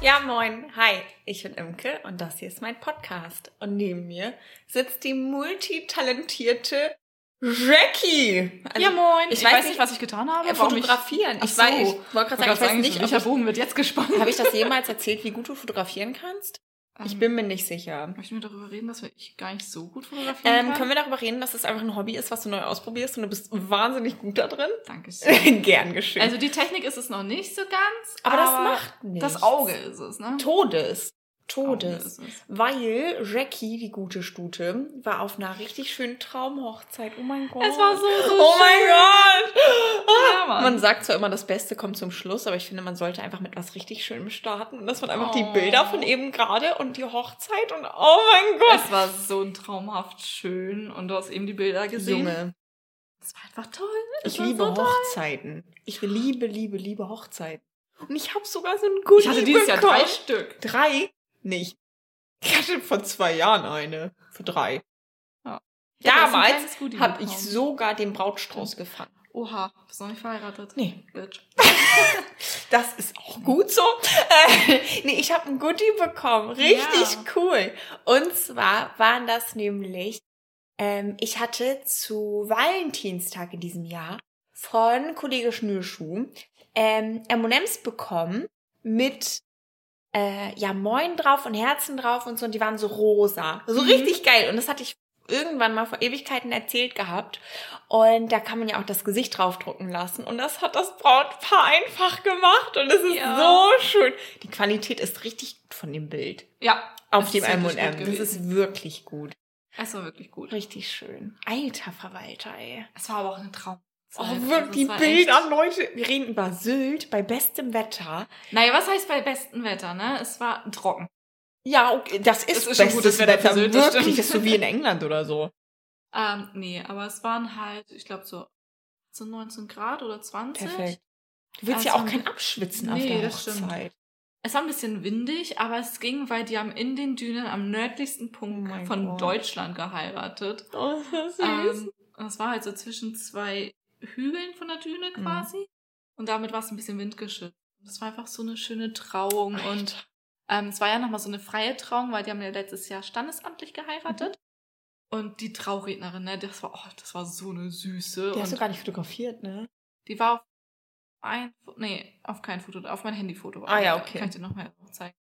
Ja, moin. Hi, ich bin Imke und das hier ist mein Podcast. Und neben mir sitzt die multitalentierte Jackie. Also, ja, moin. Ich, ich weiß, weiß, nicht, was ich getan habe. Äh, fotografieren. Ich, ich, so. weiß, ich wollte gerade sagen, ich weiß nicht, welcher Bogen wird jetzt gespannt. Habe ich das jemals erzählt, wie gut du fotografieren kannst? Ich ähm, bin mir nicht sicher. Möchten wir darüber reden, dass ich gar nicht so gut fotografieren ähm, kann? Können wir darüber reden, dass es einfach ein Hobby ist, was du neu ausprobierst und du bist wahnsinnig gut da drin? Dankeschön. Gern geschehen. Also die Technik ist es noch nicht so ganz, aber, aber das macht nichts. Das Auge ist es, ne? Todes. Todes. Weil Jackie, die gute Stute, war auf einer richtig schönen Traumhochzeit. Oh mein Gott. Es war so, so Oh schön. mein Gott. Ja, Mann. man sagt zwar immer, das Beste kommt zum Schluss, aber ich finde, man sollte einfach mit was richtig Schönem starten. Und das waren einfach oh. die Bilder von eben gerade und die Hochzeit und oh mein Gott. Es war so traumhaft schön und du hast eben die Bilder gesehen. Junge. Es war einfach toll. Es ich liebe so Hochzeiten. Ich liebe, liebe, liebe Hochzeiten. Und ich habe sogar so ein Goodie Ich hatte dieses bekommen. Jahr drei Stück. Drei? Nicht. Ich hatte vor zwei Jahren eine. Für drei. Ja. Damals habe ich sogar den Brautstrauß gefangen. Oha, bist du noch nicht verheiratet? Nee. Bitch. das ist auch gut so. Äh, nee, ich habe ein Goodie bekommen. Richtig ja. cool. Und zwar waren das nämlich, ähm, ich hatte zu Valentinstag in diesem Jahr von Kollege Schnürschuh ähm, M&M's bekommen mit äh, ja Moin drauf und Herzen drauf und so und die waren so rosa. So mhm. richtig geil. Und das hatte ich irgendwann mal vor Ewigkeiten erzählt gehabt. Und da kann man ja auch das Gesicht draufdrucken lassen. Und das hat das Brautpaar einfach gemacht. Und es ist ja. so schön. Die Qualität ist richtig gut von dem Bild. Ja. Auf dem M&M. Das ist wirklich gut. Es war wirklich gut. Richtig schön. Alter Verwalter, ey. Es war aber auch ein Traum. Oh, wirklich, die Bilder. Leute. Wir reden über Sylt bei bestem Wetter. Naja, was heißt bei bestem Wetter, ne? Es war trocken. Ja, okay, das ist, das ist bestes gutes Wetter. Wetter Sylt, wirklich, das, ist so wie in England oder so. Ähm, nee, aber es waren halt, ich glaube so, so 19 Grad oder 20. Perfekt. Du willst also, ja auch kein Abschwitzen nee, auf der Hochzeit. Es war ein bisschen windig, aber es ging, weil die haben in den Dünen am nördlichsten Punkt oh von Gott. Deutschland geheiratet. Oh, das ist süß. Ähm, und es war halt so zwischen zwei Hügeln von der Düne mhm. quasi. Mhm. Und damit war es ein bisschen windgeschützt. Das war einfach so eine schöne Trauung. Alter. Und ähm, es war ja nochmal so eine freie Trauung, weil die haben ja letztes Jahr standesamtlich geheiratet. Mhm. Und die Traurednerin, ne, das war, oh, das war so eine Süße. Die hast du gar nicht fotografiert, ne? Die war auf ein, nee, auf kein Foto, auf mein Handyfoto. Ah ja, okay. Kann ich dir nochmal zeigen.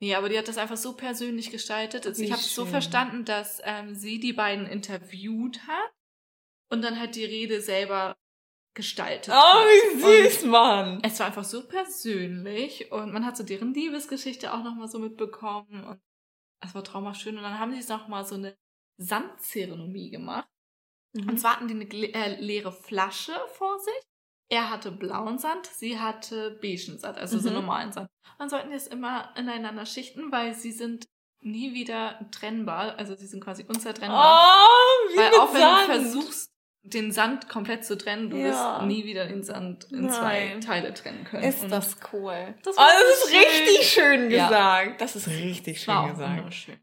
Nee, aber die hat das einfach so persönlich gestaltet. Also ich habe so verstanden, dass ähm, sie die beiden interviewt hat und dann halt die Rede selber gestaltet. Oh, wie süß, und Mann! Es war einfach so persönlich und man hat so deren Liebesgeschichte auch nochmal so mitbekommen und es war traumhaft schön und dann haben sie nochmal so eine Sandzeremonie gemacht. Mhm. Und zwar hatten die eine äh, leere Flasche vor sich. Er hatte blauen Sand, sie hatte beigen Sand, also mhm. so normalen Sand. Man sollten jetzt immer ineinander schichten, weil sie sind nie wieder trennbar, also sie sind quasi unzertrennbar. Oh, wie weil auch wenn Sand. du versuchst, den Sand komplett zu trennen. Du ja. wirst nie wieder den Sand in Nein. zwei Teile trennen können. Ist Und das cool. Das, oh, das ist schön. richtig schön gesagt. Ja. Das ist richtig schön war gesagt. Wunderschön.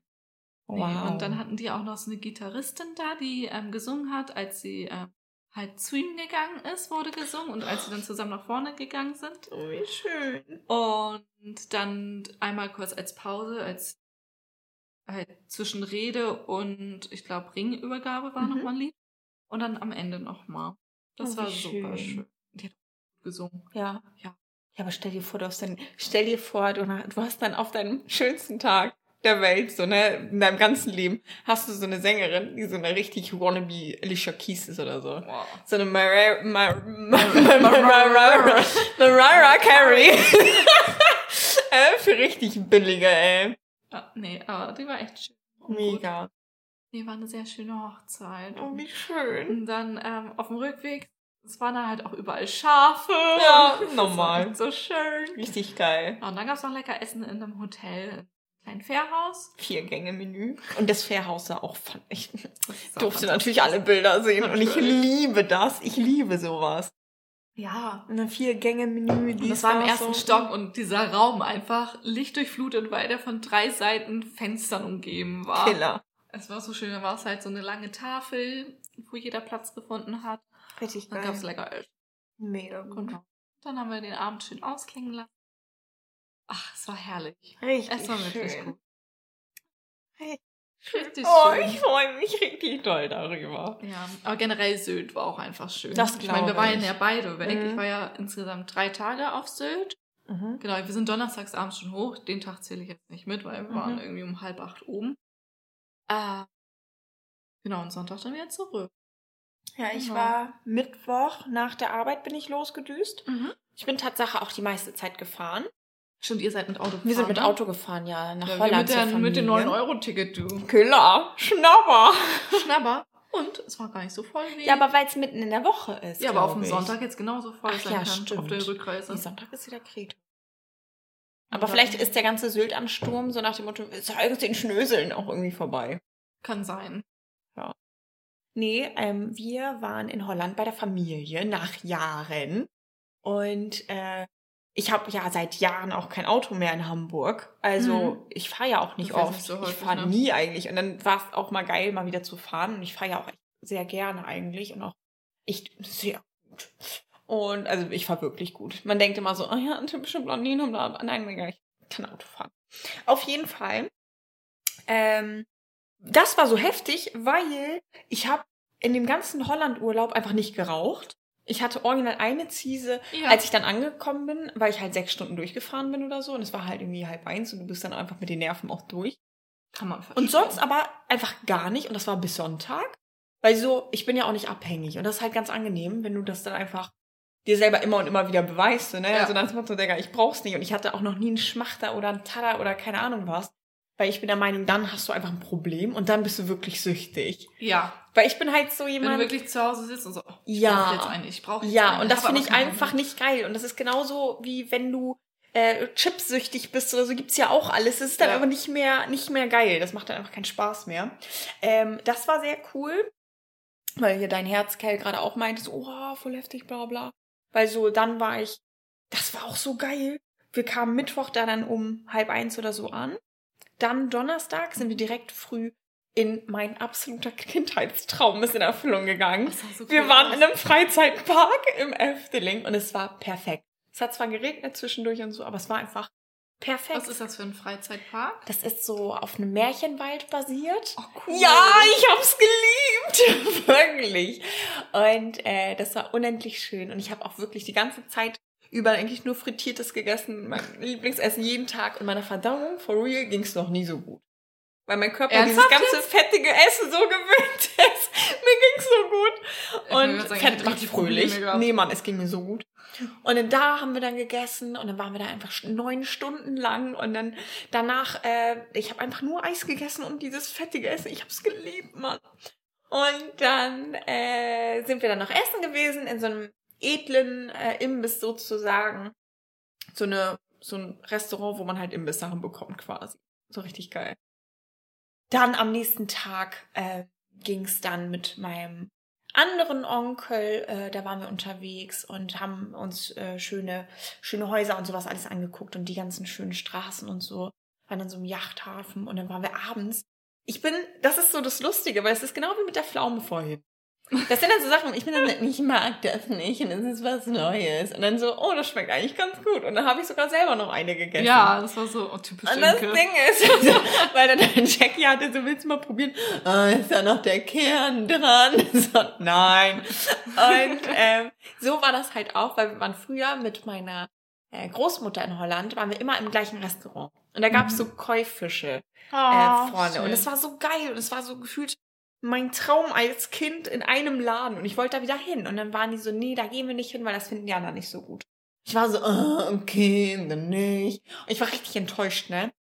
Wow. Nee, und dann hatten die auch noch so eine Gitarristin da, die ähm, gesungen hat, als sie ähm, halt zu ihm gegangen ist, wurde gesungen und als sie dann zusammen nach vorne gegangen sind. Oh, wie schön. Und dann einmal kurz als Pause, als halt zwischen Rede und ich glaube Ringübergabe war mhm. nochmal ein Lied. Und dann am Ende nochmal. Das oh, war schön. super schön. Die hat gesungen. Ja. Ja. Ja, aber stell dir vor, du hast dann, stell dir vor, du, du hast dann auf deinem schönsten Tag der Welt, so, ne, in deinem ganzen Leben, hast du so eine Sängerin, die so eine richtig wannabe Alicia Keys ist oder so. Wow. So eine Mariah, Mar Mariah, Mariah Carey. äh, für richtig billige, ey. Ah, nee, aber die war echt schön. Mega. Nee, war eine sehr schöne Hochzeit. Oh, wie schön. Und dann ähm, auf dem Rückweg, es waren da halt auch überall Schafe. Ja, normal. so schön. Richtig geil. Und dann gab's noch lecker Essen in einem Hotel. Ein Fährhaus. Vier Gänge Menü. Und das Fährhaus sah auch, fand ich, durfte natürlich alle Bilder sehen. Natürlich. Und ich liebe das. Ich liebe sowas. Ja. Eine Vier-Gänge-Menü. Das war im ersten so Stock und dieser Raum einfach lichtdurchflutet, weil der von drei Seiten Fenstern umgeben war. Killer. Es war so schön, da war es halt so eine lange Tafel, wo jeder Platz gefunden hat. Richtig Dann geil. gab es lecker Essen. Mega gut. Genau. Dann haben wir den Abend schön ausklingen lassen. Ach, es war herrlich. Richtig Es war wirklich schön. gut. Richtig Richtig Oh, schön. ich freue mich richtig doll darüber. Ja, aber generell Sylt war auch einfach schön. Das ich meine, wir waren ja beide weg. Mhm. Ich war ja insgesamt drei Tage auf Sylt. Mhm. Genau, wir sind donnerstags abends schon hoch. Den Tag zähle ich jetzt nicht mit, weil wir Mhm. waren irgendwie um halb acht oben. Äh, genau, und Sonntag dann wieder zurück. Ja, ich Genau. war Mittwoch nach der Arbeit bin ich losgedüst. Ich bin Tatsache auch die meiste Zeit gefahren. Stimmt, ihr seid mit Auto gefahren. Wir sind mit ne? Auto gefahren, ja, nach ja, Holland mit, der, mit dem Familie. 9-Euro-Ticket, du. Killer, Schnapper. Schnapper. Und es war gar nicht so voll wie. Ja, aber weil es mitten in der Woche ist. ja, aber auf dem. Sonntag jetzt genauso voll Ach sein ja, kann. stimmt. Auf der Rückreise. Nee, Sonntag ist wieder Kreta. Aber vielleicht ist der ganze Sylt-Ansturm so nach dem Motto, es soll den Schnöseln auch irgendwie vorbei. Kann sein. Nee, ähm, wir waren in Holland bei der Familie nach Jahren. Und äh, ich habe ja seit Jahren auch kein Auto mehr in Hamburg. Also Mhm. ich fahre ja auch nicht oft. nicht so ich häufig, fahre ne? nie eigentlich. Und dann war es auch mal geil, mal wieder zu fahren. Und ich fahre ja auch sehr gerne eigentlich und auch echt sehr gut. Und also ich fahre wirklich gut. Man denkt immer so, oh ja, typische Blondine und bla, bla. Nein, nein, ich kann Auto fahren. Auf jeden Fall. Ähm, das war so heftig, weil ich habe in dem ganzen Holland-Urlaub einfach nicht geraucht. Ich hatte original eine Ziese, Ja. als ich dann angekommen bin, weil ich halt sechs Stunden durchgefahren bin oder so. Und es war halt irgendwie halb eins und du bist dann einfach mit den Nerven auch durch. Kann man verstehen. Und sonst aber einfach gar nicht. Und das war bis Sonntag. Weil so, ich bin ja auch nicht abhängig. Und das ist halt ganz angenehm, wenn du das dann einfach dir selber immer und immer wieder beweist. So, ne? Ja. Also dann ist man so, Digga, ich brauch's nicht. Und ich hatte auch noch nie einen Schmachter oder einen Tada oder keine Ahnung was. Weil ich bin der Meinung, dann hast du einfach ein Problem und dann bist du wirklich süchtig. Ja. Weil ich bin halt so Wenn jemand. du wirklich zu Hause sitzt und so, oh, ich Ja. jetzt eine, ich brauche Ja, eine, und das finde ich einfach nicht geil. Und das ist genauso wie wenn du äh, chipsüchtig bist oder so, gibt's ja auch alles. Das ist dann Ja. aber nicht mehr, nicht mehr geil. Das macht dann einfach keinen Spaß mehr. Ähm, das war sehr cool, weil hier dein Herzkerl gerade auch meinte, so, oh, voll heftig, bla bla. Weil so, dann war ich, das war auch so geil. Wir kamen Mittwoch da dann um halb eins oder so an. Dann Donnerstag sind wir direkt früh in mein absoluter Kindheitstraum ist in Erfüllung gegangen. So Wir waren in einem Freizeitpark im Efteling und es war perfekt. Es hat zwar geregnet zwischendurch und so, aber es war einfach perfekt. Was ist das für ein Freizeitpark? das ist so auf einem Märchenwald basiert. Oh, cool. Ja, ich hab's geliebt. wirklich. Und äh, das war unendlich schön. Und ich habe auch wirklich die ganze Zeit über eigentlich nur Frittiertes gegessen. Mein Lieblingsessen jeden Tag. Und meiner Verdauung, for real, ging's noch nie so gut. Weil mein Körper Ernsthaft dieses ganze fettige Essen so gewöhnt ist. mir ging's so gut. Und sagen, Fett macht fröhlich. Nee, Mann, es ging mir so gut. Und dann da haben wir dann gegessen und dann waren wir da einfach neun Stunden lang und dann danach, äh, ich habe einfach nur Eis gegessen und dieses fettige Essen. Ich hab's geliebt, Mann. Und dann äh, sind wir dann noch essen gewesen in so einem edlen äh, Imbiss sozusagen. So eine so ein Restaurant, wo man halt Imbisssachen bekommt quasi. So richtig geil. Dann am nächsten Tag äh, ging es dann mit meinem anderen Onkel, äh, da waren wir unterwegs und haben uns äh, schöne, schöne Häuser und sowas alles angeguckt und die ganzen schönen Straßen und so. Waren in so einem Yachthafen und dann waren wir abends. Ich bin, das ist so das Lustige, weil es ist genau wie mit der Pflaume vorhin. Das sind dann so Sachen, ich bin dann, ich mag das nicht und es ist was Neues. Und dann so, oh, das schmeckt eigentlich ganz gut. Und dann habe ich sogar selber noch eine gegessen. Ja, das war so oh, typisch Und das Inke. Ding ist, weil dann der Jackie hatte, so willst du mal probieren? Ah, ist da noch der Kern dran? So, nein. Und ähm, so war das halt auch, weil wir waren früher mit meiner äh, Großmutter in Holland, waren wir immer im gleichen Restaurant. Und da gab es Mhm. so Käufische Ah, äh, vorne. schön. Und es war so geil und es war so gefühlt mein Traum als Kind in einem Laden. Und ich wollte da wieder hin. Und dann waren die so, nee, da gehen wir nicht hin, weil das finden die anderen nicht so gut. Ich war so, ah, okay, dann nicht. Und ich war richtig enttäuscht, ne?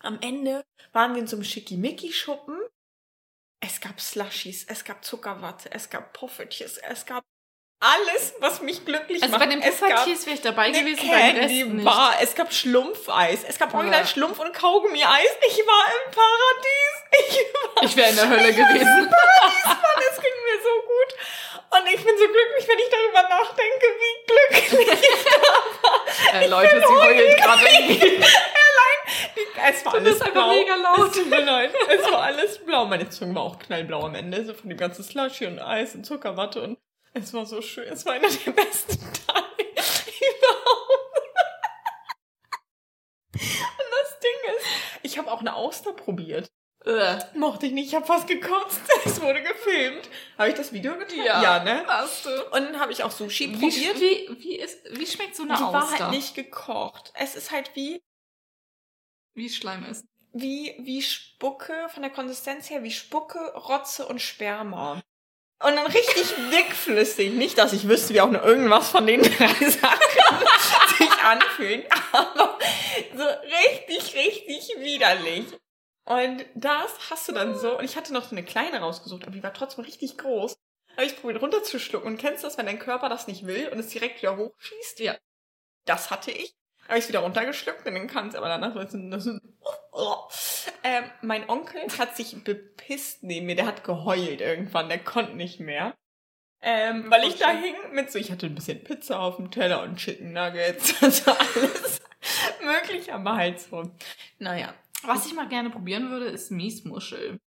Am Ende waren wir in so einem Schickimicki-Schuppen. Es gab Slushies, es gab Zuckerwatte, es gab Poffertjes, es gab alles, was mich glücklich Also macht. bei den Puffertjes wäre ich dabei gewesen, Candy nicht. Bar, es gab Schlumpfeis, es gab original. Schlumpf- und Kaugummi-Eis. Ich war im Paradies. Ich war Ich wäre in der Hölle gewesen. Mann, es ging mir so gut. Und ich bin so glücklich, wenn ich darüber nachdenke, wie glücklich ich da war. Äh, Leute, sie heult gerade irgendwie. Die- Es war war alles blau. einfach mega laut. Es mir leid. Es war alles blau. Meine Zunge war auch knallblau am Ende, so von dem ganzen Slushy und Eis und Zuckerwatte und es war so schön. Es war einer der besten Tage überhaupt. Und das Ding ist, ich habe auch eine Auster probiert. Äh. Mochte ich nicht, ich habe fast gekotzt. Es wurde gefilmt. Habe ich das Video getan? Ja, ja ne? Hast du. Und dann habe ich auch Sushi wie, probiert. Wie, wie, ist, wie schmeckt so eine Die Auster? war halt nicht gekocht. Es ist halt wie... Wie Schleim ist. Wie, wie Spucke, von der Konsistenz her, wie Spucke, Rotze und Sperma. Und dann richtig dickflüssig. Nicht, dass ich wüsste, wie auch nur irgendwas von den drei Sachen sich anfühlen, aber so richtig, richtig widerlich. Und das hast du dann so, und ich hatte noch so eine kleine rausgesucht, aber die war trotzdem richtig groß. Habe ich probiert runterzuschlucken. Und kennst du das, wenn dein Körper das nicht will und es direkt wieder hochschießt? Ja. Das hatte ich. Habe ich wieder runtergeschluckt und dann kann es aber danach oh. ähm, mein Onkel hat sich bepisst neben mir, der hat geheult irgendwann, der konnte nicht mehr. Ähm, weil ich da hing mit so, ich hatte ein bisschen Pizza auf dem Teller und Chicken Nuggets, also alles möglich, aber halt so. Naja. Was ich mal gerne probieren würde, ist Miesmuschel.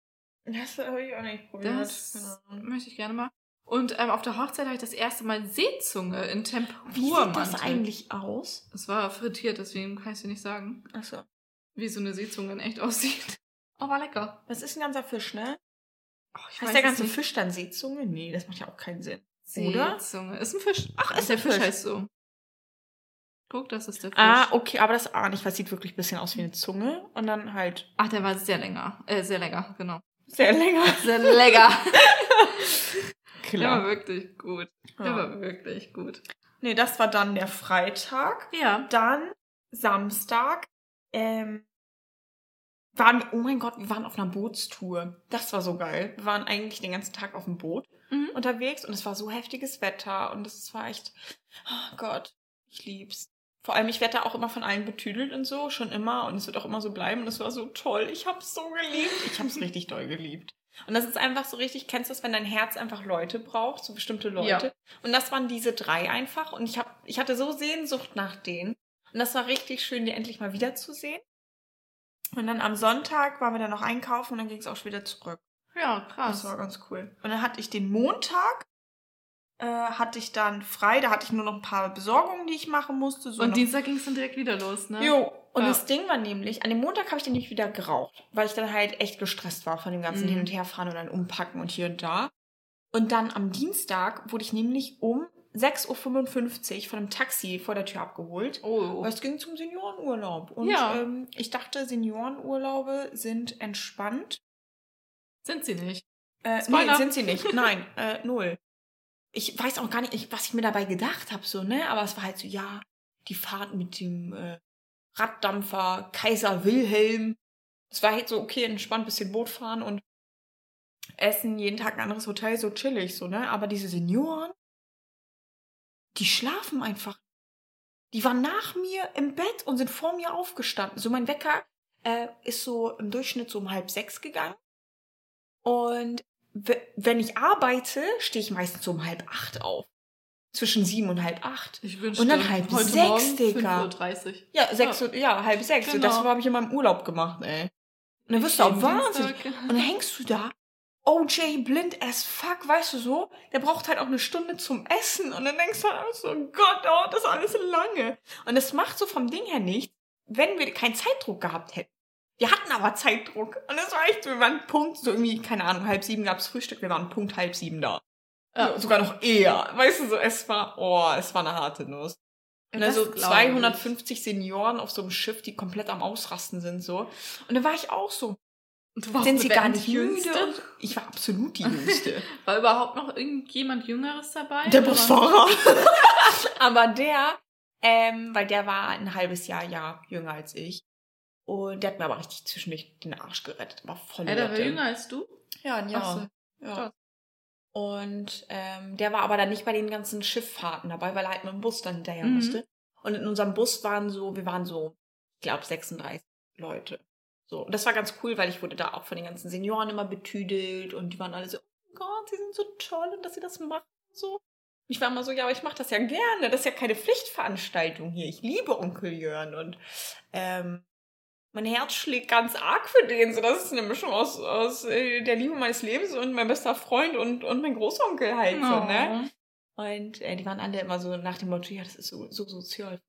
Das habe ich auch nicht probiert. Das ja. möchte ich gerne mal. Und ähm, auf der Hochzeit habe ich das erste Mal Seezunge in Tempur. Wie sieht das eigentlich aus? Es war frittiert, deswegen kann ich dir nicht sagen. Ach so. Wie so eine Seezunge in echt aussieht. Oh, war lecker. Das ist ein ganzer Fisch, ne? Oh, ich heißt der ganze. Fisch dann Seezunge? Nee, das macht ja auch keinen Sinn. Oder? Seezunge. Ist ein Fisch. Ach, ist der, der Fisch. Fisch heißt so. Guck, das ist der Fisch. Ah, okay, aber das ahne ich, weil es sieht wirklich ein bisschen aus wie eine Zunge. Und dann halt. Ach, der war sehr länger. Äh, sehr lecker, genau. Sehr länger. Sehr lecker. Klar. Der war wirklich gut. Der ja. war wirklich gut. Nee, das war dann der Freitag. Ja. Dann Samstag. Ähm, waren, oh mein Gott, wir waren auf einer Bootstour. Das war so geil. Wir waren eigentlich den ganzen Tag auf dem Boot mhm. unterwegs und es war so heftiges Wetter und es war echt, oh Gott, ich lieb's. Vor allem, ich werde da auch immer von allen betüdelt und so, schon immer. Und es wird auch immer so bleiben. Und es war so toll. Ich hab's so geliebt. Ich hab's richtig doll geliebt. Und das ist einfach so richtig, kennst du das, wenn dein Herz einfach Leute braucht, so bestimmte Leute. Ja. Und das waren diese drei einfach. Und ich hab, ich hatte so Sehnsucht nach denen. Und das war richtig schön, die endlich mal wiederzusehen. Und dann am Sonntag waren wir dann noch einkaufen und dann ging es auch schon wieder zurück. Ja, krass. Das war ganz cool. Und dann hatte ich den Montag äh, hatte ich dann frei. Da hatte ich nur noch ein paar Besorgungen, die ich machen musste. So und Dienstag ging es dann direkt wieder los, ne? Jo. Und ja. das Ding war nämlich, an dem Montag habe ich dann nämlich wieder geraucht, weil ich dann halt echt gestresst war von dem ganzen mhm. Hin- und Herfahren und dann umpacken und hier und da. Und dann am Dienstag wurde ich nämlich um 6.55 Uhr von einem Taxi vor der Tür abgeholt. Oh. Weil es ging zum Seniorenurlaub. Und ja. ähm, ich dachte, Seniorenurlaube sind entspannt. Sind sie nicht? Äh, nee, sind sie nicht. Nein, äh, null ich weiß auch gar nicht, was ich mir dabei gedacht habe, so, ne? Aber es war halt so, ja, die Fahrt mit dem äh, Raddampfer Kaiser Wilhelm. Es war halt so, okay, entspannt, bisschen Boot fahren und essen, jeden Tag ein anderes Hotel, so chillig, so, ne? Aber diese Senioren, die schlafen einfach. Die waren nach mir im Bett und sind vor mir aufgestanden. So, mein Wecker äh, ist so im Durchschnitt so um halb sechs gegangen. Und wenn ich arbeite, stehe ich meistens so um halb acht auf. Zwischen sieben und halb acht. Ich wünschte, und dann halb heute sechs, Digga. 5.30 Uhr. Ja, sechs ja. Uhr, ja, halb sechs. Genau. Das habe ich in meinem Urlaub gemacht, ey. Und dann wirst du auch wahnsinnig. Und dann hängst du da. OJ blind as fuck, weißt du so? Der braucht halt auch eine Stunde zum Essen. Und dann denkst du halt so, Gott, dauert das alles lange. Und es macht so vom Ding her nichts, wenn wir keinen Zeitdruck gehabt hätten. Wir hatten aber Zeitdruck. Und es war echt, wir waren Punkt, so irgendwie, keine Ahnung, halb sieben gab's Frühstück, wir waren Punkt halb sieben da. Ja. sogar noch eher. Weißt du, so, es war, oh, es war eine harte Nuss. Und dann so 250 Senioren auf so einem Schiff, die komplett am Ausrasten sind, so. Und dann war ich auch so. Und du warst sind sie gar nicht jüngste? müde? Ich war absolut die Jüngste. war überhaupt noch irgendjemand Jüngeres dabei? Der Busfahrer. aber der, ähm, weil der war ein halbes Jahr, ja, jünger als ich. Und der hat mir aber richtig zwischendurch den Arsch gerettet. Aber voll Ja, der war jünger als du? Ja, ein Jahr. So. Ja. Und ähm, der war aber dann nicht bei den ganzen Schifffahrten dabei, weil er halt mit dem Bus dann hinterher mhm. musste. Und in unserem Bus waren so, wir waren so, ich glaube, 36 Leute. So, und das war ganz cool, weil ich wurde da auch von den ganzen Senioren immer betüdelt und die waren alle so, oh Gott, sie sind so toll und dass sie das machen und so. Ich war immer so, ja, aber ich mache das ja gerne. Das ist ja keine Pflichtveranstaltung hier. Ich liebe Onkel Jörn und ähm, mein Herz schlägt ganz arg für den. So, das ist eine Mischung aus, aus äh, der Liebe meines Lebens und mein bester Freund und, und mein Großonkel halt so, ne? Und äh, die waren alle immer so nach dem Motto, ja, das ist so, so sozial.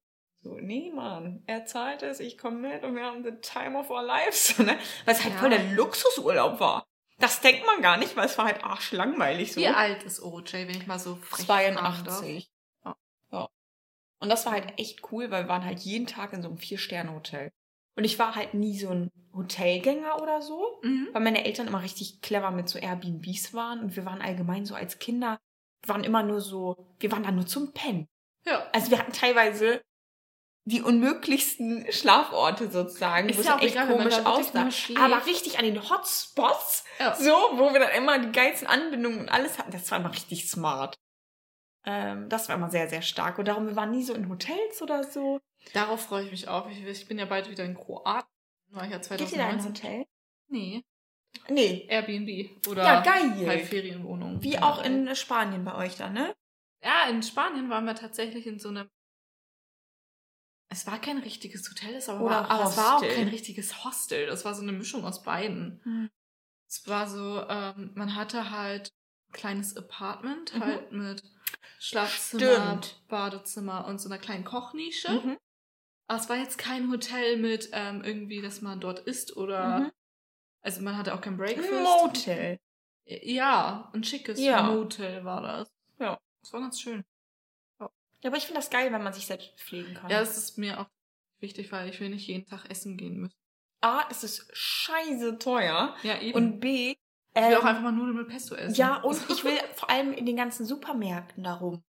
So, nee, Mann, er zahlt es, ich komme mit und wir haben the time of our lives. So, ne? Weil es halt Ja. voll der Luxusurlaub war. Das denkt man gar nicht, weil es war halt arschlangweilig so. Wie alt ist OJ, wenn ich mal so frech fragen darf? 82. Ja. ja. Und das war halt echt cool, weil wir waren halt jeden Tag in so einem Vier-Sterne-Hotel. Und ich war halt nie so ein Hotelgänger oder so, Mhm. weil meine Eltern immer richtig clever mit so Airbnbs waren und wir waren allgemein so als Kinder, wir waren immer nur so, wir waren da nur zum Pennen. Ja. Also wir hatten teilweise die unmöglichsten Schlaforte sozusagen, Ist wo es ja auch echt egal, komisch aussah. Aber richtig an den Hotspots, Ja. so, wo wir dann immer die geilsten Anbindungen und alles hatten. Das war immer richtig smart. Ähm, das war immer sehr, sehr stark. Und darum, wir waren nie so in Hotels oder so. Darauf freue ich mich auch. Ich, ich bin ja bald wieder in Kroatien. War ich ja Geht ihr da in ein 2019. Hotel? Nee. Nee. Airbnb oder Ja, geil. halt Ferienwohnung. Wie auch in Spanien bei euch da, ne? Ja, in Spanien waren wir tatsächlich in so einem. Es war kein richtiges Hotel, es Oder war, aber es war auch kein richtiges Hostel. Das war so eine Mischung aus beiden. Hm. Es war so, ähm, man hatte halt ein kleines Apartment, Mhm. halt mit Schlafzimmer, Stimmt. Badezimmer und so einer kleinen Kochnische. Mhm. Aber es war jetzt kein Hotel mit ähm, irgendwie, dass man dort isst oder. Mhm. Also man hatte auch kein Breakfast. Ein Motel. Ja, ein schickes Ja. Motel war das. Ja. Das war ganz schön. Ja, aber ich finde das geil, wenn man sich selbst pflegen kann. Ja, das ist mir auch wichtig, weil ich will nicht jeden Tag essen gehen müssen. A, es ist scheiße teuer. Ja, eben. Und B, ich will ähm, auch einfach mal Nudeln mit Pesto essen. Ja, und ich will vor allem in den ganzen Supermärkten darum.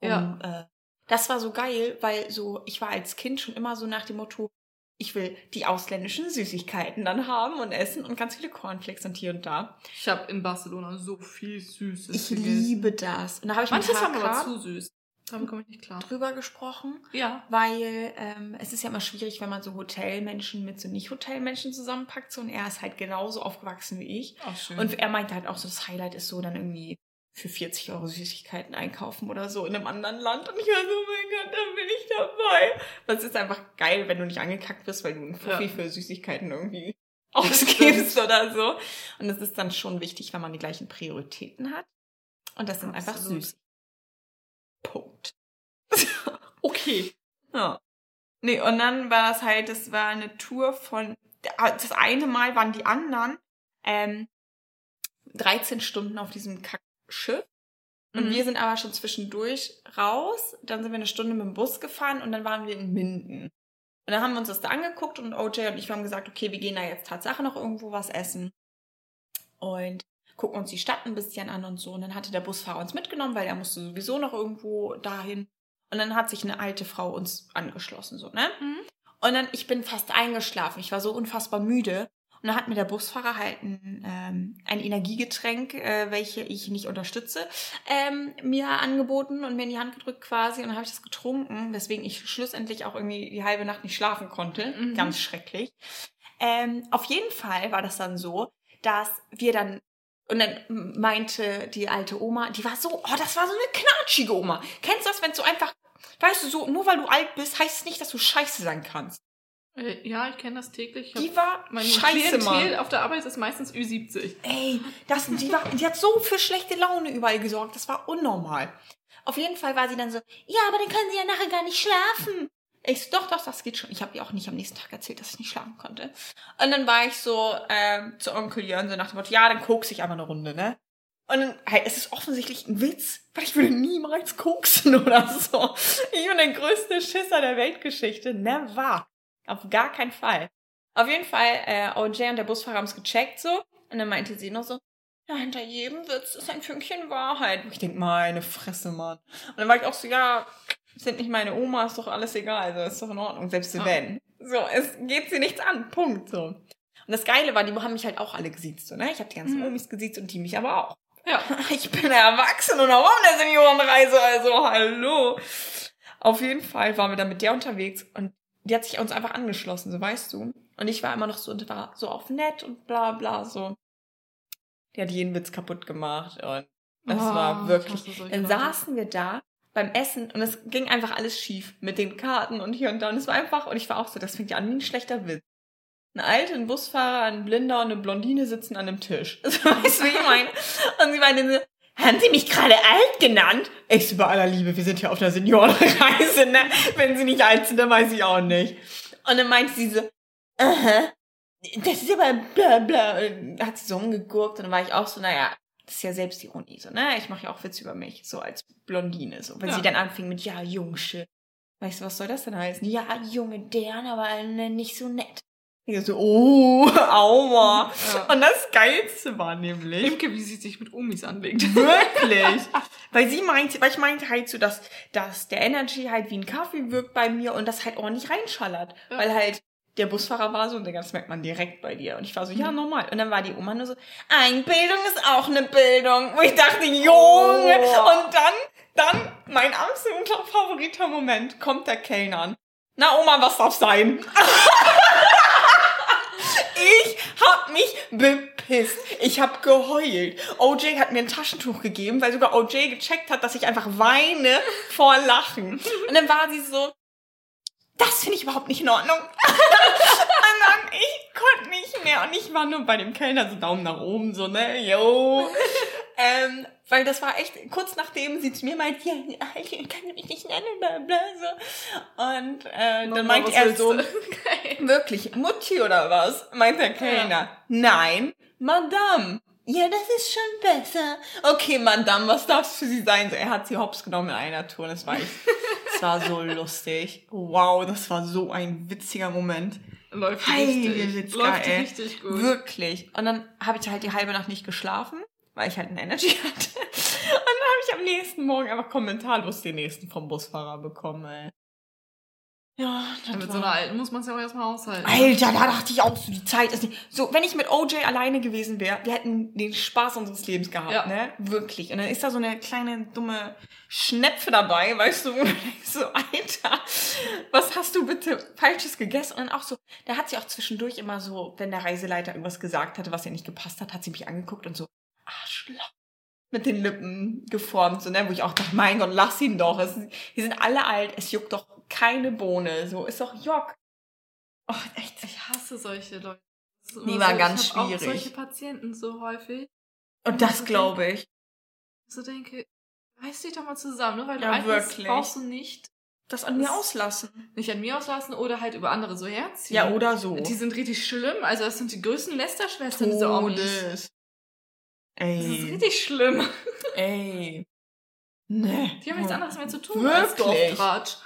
Um, Ja. Äh, das war so geil, weil so, ich war als Kind schon immer so nach dem Motto, ich will die ausländischen Süßigkeiten dann haben und essen und ganz viele Cornflakes und hier und da. Ich habe in Barcelona so viel Süßes Ich gegessen. liebe das. Und da habe ich Manches haben aber zu süß. Damit komme ich nicht klar. drüber gesprochen, Ja. weil ähm, es ist ja immer schwierig, wenn man so Hotelmenschen mit so Nicht-Hotelmenschen zusammenpackt. So, und er ist halt genauso aufgewachsen wie ich. Auch schön. Und er meinte halt auch so, das Highlight ist so dann irgendwie für 40 Euro Süßigkeiten einkaufen oder so in einem anderen Land. Und ich war so, oh mein Gott, da bin ich dabei. Es ist einfach geil, wenn du nicht angekackt wirst, weil du einen Fuffi Ja. für Süßigkeiten irgendwie Das ausgibst oder so. Und es ist dann schon wichtig, wenn man die gleichen Prioritäten hat. Und das sind einfach Absolut. süß. Punkt. okay. Ja. Nee, und dann war das halt, das war eine Tour von, das eine Mal waren die anderen ähm, 13 Stunden auf diesem Kackschiff. Und Mhm. wir sind aber schon zwischendurch raus. Dann sind wir eine Stunde mit dem Bus gefahren und dann waren wir in Minden. Und dann haben wir uns das da angeguckt und OJ und ich haben gesagt, okay, wir gehen da jetzt Tatsache noch irgendwo was essen. Und gucken uns die Stadt ein bisschen an und so. Und dann hatte der Busfahrer uns mitgenommen, weil er musste sowieso noch irgendwo dahin. Und dann hat sich eine alte Frau uns angeschlossen, so, ne? Mhm. Und dann, ich bin fast eingeschlafen. Ich war so unfassbar müde. Und dann hat mir der Busfahrer halt ein, ähm, ein Energiegetränk, äh, welche ich nicht unterstütze, ähm, mir angeboten und mir in die Hand gedrückt quasi. Und dann habe ich das getrunken, weswegen ich schlussendlich auch irgendwie die halbe Nacht nicht schlafen konnte. Mhm. Ganz schrecklich. Ähm, auf jeden Fall war das dann so, dass wir dann und dann meinte die alte Oma, die war so, oh, das war so eine knatschige Oma. Kennst du das, wenn du so einfach, weißt du, so, nur weil du alt bist, heißt es nicht, dass du scheiße sein kannst. Äh, ja, ich kenne das täglich. Die war mein scheiße, Klientel Mann. auf der Arbeit ist meistens Ü70. Ey, das, die, war, die hat so für schlechte Laune überall gesorgt. Das war unnormal. Auf jeden Fall war sie dann so, ja, aber dann können sie ja nachher gar nicht schlafen. Ich so, doch, doch, das geht schon. Ich habe ihr auch nicht am nächsten Tag erzählt, dass ich nicht schlafen konnte. Und dann war ich so ähm, zu Onkel Jörn so nach dem Motto, ja, dann kokse ich aber eine Runde, ne? Und dann, hey, es ist offensichtlich ein Witz, weil ich würde niemals koksen oder so. Ich bin der größte Schisser der Weltgeschichte. Never. Auf gar keinen Fall. Auf jeden Fall, äh, OJ und der Busfahrer haben es gecheckt so. Und dann meinte sie nur so, ja, hinter jedem Witz ist ein Fünkchen Wahrheit. Und ich denk, meine Fresse, Mann. Und dann war ich auch so, ja, sind nicht meine Oma, ist doch alles egal, also ist doch in Ordnung, selbst Ja. wenn. So, es geht sie nichts an, Punkt, so. Und das Geile war, die haben mich halt auch alle gesiezt, so, ne? Ich habe die ganzen Mhm. Omis gesiezt und die mich aber auch. Ja. Ich bin erwachsen und auch auf einer Seniorenreise, also hallo. Auf jeden Fall waren wir dann mit der unterwegs und die hat sich uns einfach angeschlossen, so weißt du. Und ich war immer noch so und war so auf nett und bla bla so. Die hat jeden Witz kaputt gemacht und das Oh, war ich wirklich. Dann saßen wir da beim Essen und es ging einfach alles schief mit den Karten und hier und da und es war einfach und ich war auch so, das fängt ja an wie ein schlechter Witz. ein Alter, ein Busfahrer, ein Blinder und eine Blondine sitzen an einem Tisch. weißt du, wie ich meine? Und sie meinte so, haben Sie mich gerade alt genannt? Ich bei aller Liebe, wir sind hier auf einer Seniorenreise, ne? Wenn Sie nicht alt sind, dann weiß ich auch nicht. Und dann meinte sie so, aha, das ist aber bla bla. Und hat sie so umgegurkt und dann war ich auch so, naja, das ist ja Selbstironie, so, ne? Ich mache ja auch Witze über mich, so als Blondine, so. Wenn Ja. sie dann anfing mit, ja, Jungsche. Weißt du, was soll das denn heißen? Ja, junge deren, aber ne, nicht so nett. Ich so, oh, aua. Ja. Und das Geilste war nämlich, Imke, wie sie sich mit Omis anlegt. Wirklich. weil sie meinte, weil ich meinte halt so, dass, dass der Energy halt wie ein Kaffee wirkt bei mir und das halt ordentlich reinschallert. Ja. Weil halt der Busfahrer war so und das merkt man direkt bei dir. Und ich war so, ja, Mhm. normal. Und dann war die Oma nur so, Einbildung ist auch eine Bildung. Wo ich dachte, Junge. Oh. Und dann, dann, mein absoluter favoriter Moment, kommt der Kellner an. Na, Oma, was darf sein? Hab mich bepisst. Ich hab geheult. OJ hat mir ein Taschentuch gegeben, weil sogar OJ gecheckt hat, dass ich einfach weine vor Lachen. Und dann war sie so, das finde ich überhaupt nicht in Ordnung. Und dann, ich konnte nicht mehr. Und ich war nur bei dem Kellner so Daumen nach oben, so, ne, yo. Ähm, weil das war echt, kurz nachdem sie zu mir meinte, ja, ich kann mich nicht nennen, bla, bla, so. Und äh, dann meinte er so. Wirklich, Mutti oder was? Meint der Kellner. Nein, Madame. Ja, das ist schon besser. Okay, Madame, was darf es für Sie sein? Er hat sie hops genommen in einer Tour. Das war echt, das war so lustig. Wow, das war so ein witziger Moment. Läuft Heilige richtig. Witzka, Läuft ey. richtig gut. Wirklich. Und dann habe ich halt die halbe Nacht nicht geschlafen, weil ich halt eine Energy hatte. Und dann habe ich am nächsten Morgen einfach kommentarlos den nächsten vom Busfahrer bekommen, ey. Ja, das mit so einer alten muss man es ja auch erstmal aushalten. Alter, da dachte ich auch so, die Zeit ist nicht. So, wenn ich mit OJ alleine gewesen wäre, wir hätten den Spaß unseres Lebens gehabt, Ja. ne? Wirklich. Und dann ist da so eine kleine, dumme Schnepfe dabei, weißt du, wo du denkst so, Alter, was hast du bitte Falsches gegessen? Und dann auch so, da hat sie auch zwischendurch immer so, wenn der Reiseleiter irgendwas gesagt hatte, was ihr nicht gepasst hat, hat sie mich angeguckt und so, Arschloch. Mit den Lippen geformt, so, ne, wo ich auch dachte, mein Gott, lass ihn doch. Es, die sind alle alt, es juckt doch keine Bohne, so, ist doch Jock. Oh, echt. Ich hasse solche Leute. Die immer war so, ganz ich hab Auch schwierig. solche Patienten so häufig. Und das glaube ich. So denke, reiß dich doch mal zusammen, ne? weil du Ja, wirklich. brauchst du nicht, Das an mir Das- auslassen. nicht an mir auslassen oder halt über andere so herziehen. Ja, oder so. Die sind richtig schlimm. Also das sind die größten Lästerschwestern, diese Omis. Todes. Das ist Ey. richtig schlimm. Ey. Nee. Die haben nichts anderes mehr zu tun Wirklich? als Dorftratsch.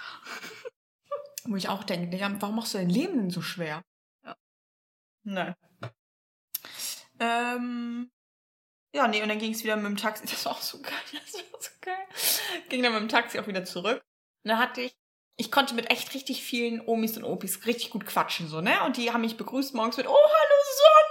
Wo ich auch denke, warum machst du dein Leben denn so schwer? Ja. Nee. Ähm. Ja, nee, und dann ging es wieder mit dem Taxi. Das war auch so geil. Das war so geil. Ging dann mit dem Taxi auch wieder zurück. Und dann hatte ich, ich konnte mit echt richtig vielen Omis und Opis richtig gut quatschen, so, ne? Und die haben mich begrüßt morgens mit, oh, hallo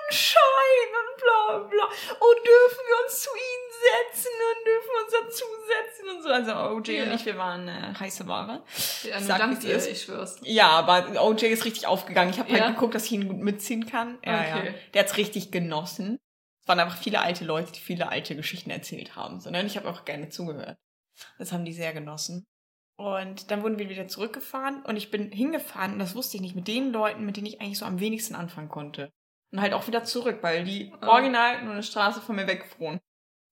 Sonnenschein und bla bla. Oh, dürfen wir uns zu ihnen setzen und dürfen uns dazu setzen und so. Also OJ Ja. und ich, wir waren äh, heiße Ware. Ja, nur sag, dank dir, ich schwör's. Ja, aber OJ ist richtig aufgegangen. Ich habe halt Ja? geguckt, dass ich ihn gut mitziehen kann. Ja, Okay. ja. Der hat's richtig genossen. Es waren einfach viele alte Leute, die viele alte Geschichten erzählt haben. Sondern ich habe auch gerne zugehört. Das haben die sehr genossen. Und dann wurden wir wieder zurückgefahren und ich bin hingefahren und das wusste ich nicht mit den Leuten, mit denen ich eigentlich so am wenigsten anfangen konnte. Und halt auch wieder zurück, weil die Oh. original nur eine Straße von mir wegfuhren.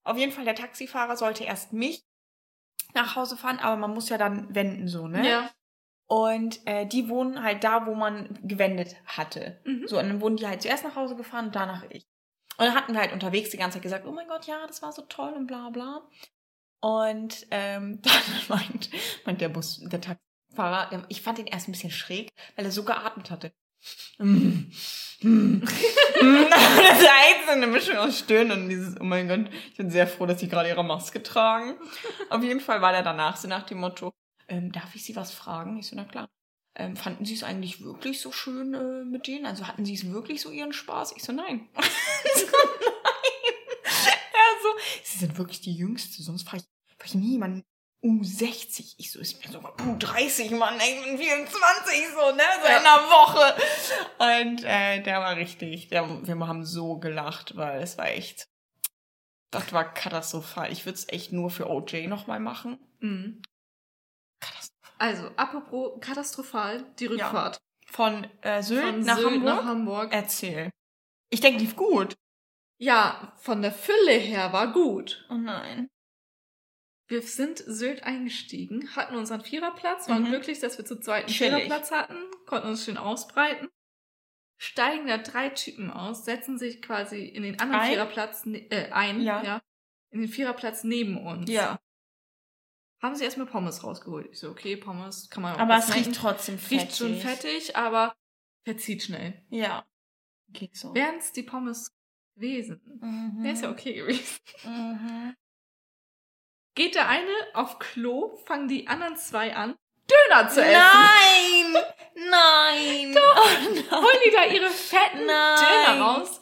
Auf jeden Fall, der Taxifahrer sollte erst mich nach Hause fahren, aber man muss ja dann wenden so, ne? Ja. Und äh, die wohnen halt da, wo man gewendet hatte. Mhm. So, und dann wurden die halt zuerst nach Hause gefahren und danach ich. Und dann hatten wir halt unterwegs die ganze Zeit gesagt, oh mein Gott, ja, das war so toll und bla bla. Und ähm, dann meint, meint der Bus, der Taxifahrer, ich fand ihn erst ein bisschen schräg, weil er so geatmet hatte. Das so eine Mischung aus Stöhnen und dieses, oh mein Gott, ich bin sehr froh, dass sie gerade ihre Maske tragen. Auf jeden Fall war der danach so nach dem Motto, ähm, darf ich Sie was fragen? Ich so, na klar. Ähm, fanden Sie es eigentlich wirklich so schön äh, mit denen? Also hatten Sie es wirklich so Ihren Spaß? Ich so, nein. so, nein. Er so, Sie sind wirklich die Jüngste, sonst frage ich, frag ich nie jemanden U60. Ich so, ich bin sogar U30, Mann, ich bin 24, so, ne, so in einer Woche. Und äh, der war richtig, der, wir haben so gelacht, weil es war echt, das war katastrophal. Ich würde es echt nur für OJ nochmal machen. Mhm. Also, apropos katastrophal, die Ja. Rückfahrt. Von äh, Sylt, Von nach, Sylt Hamburg? nach Hamburg. Erzähl. Ich denke, lief gut. Ja, von der Fülle her war gut. Oh nein. Wir sind Sylt eingestiegen, hatten unseren Viererplatz, waren Mhm. glücklich, dass wir zu zweit einen Chillig. Viererplatz hatten, konnten uns schön ausbreiten. Steigen da drei Typen aus, setzen sich quasi in den anderen Ein? Viererplatz ne- äh, ein, Ja. ja. in den Viererplatz neben uns. Ja. Haben sie erstmal Pommes rausgeholt. Ich so, okay, Pommes kann man auch Aber es riecht trotzdem fettig. Riecht schon fettig, aber verzieht schnell. Ja. Geht so. Wären es die Pommes gewesen, Mhm. wäre es ja okay gewesen. Mhm. Geht der eine auf Klo, fangen die anderen zwei an, Döner zu essen. Nein! Nein! Doch! Oh, nein. Holen die da ihre fetten Nein. Döner raus,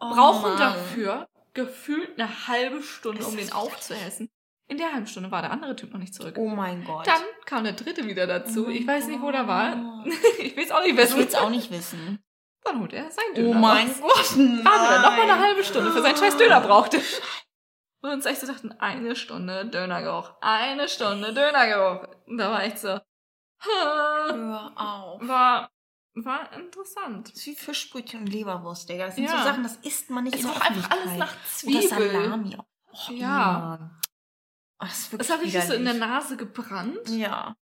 Oh, brauchen Mann. dafür gefühlt eine halbe Stunde, Ist um den aufzuessen. In der halben Stunde war der andere Typ noch nicht zurück. Oh mein Gott. Dann kam der dritte wieder dazu. Oh ich weiß nicht, wo der war. Gott. ich will es auch nicht Ich wissen. will es auch nicht wissen. Dann holt er sein Oh Döner mein raus. Gott. Nein. Warte, dann noch mal eine halbe Stunde für seinen scheiß Döner brauchte. Und uns echt so dachten, eine Stunde Dönergeruch, eine Stunde Dönergeruch. Und da war echt so, Hör auf. war, war interessant. Das ist wie Fischbrötchen und Leberwurst, Digga. Das sind Ja. so Sachen, das isst man nicht Es in roch der einfach alles nach Oder Zwiebel. Salami. Oh, Ja. Mann. Oh, das ist Es hat richtig so in der. Nase gebrannt. Ja.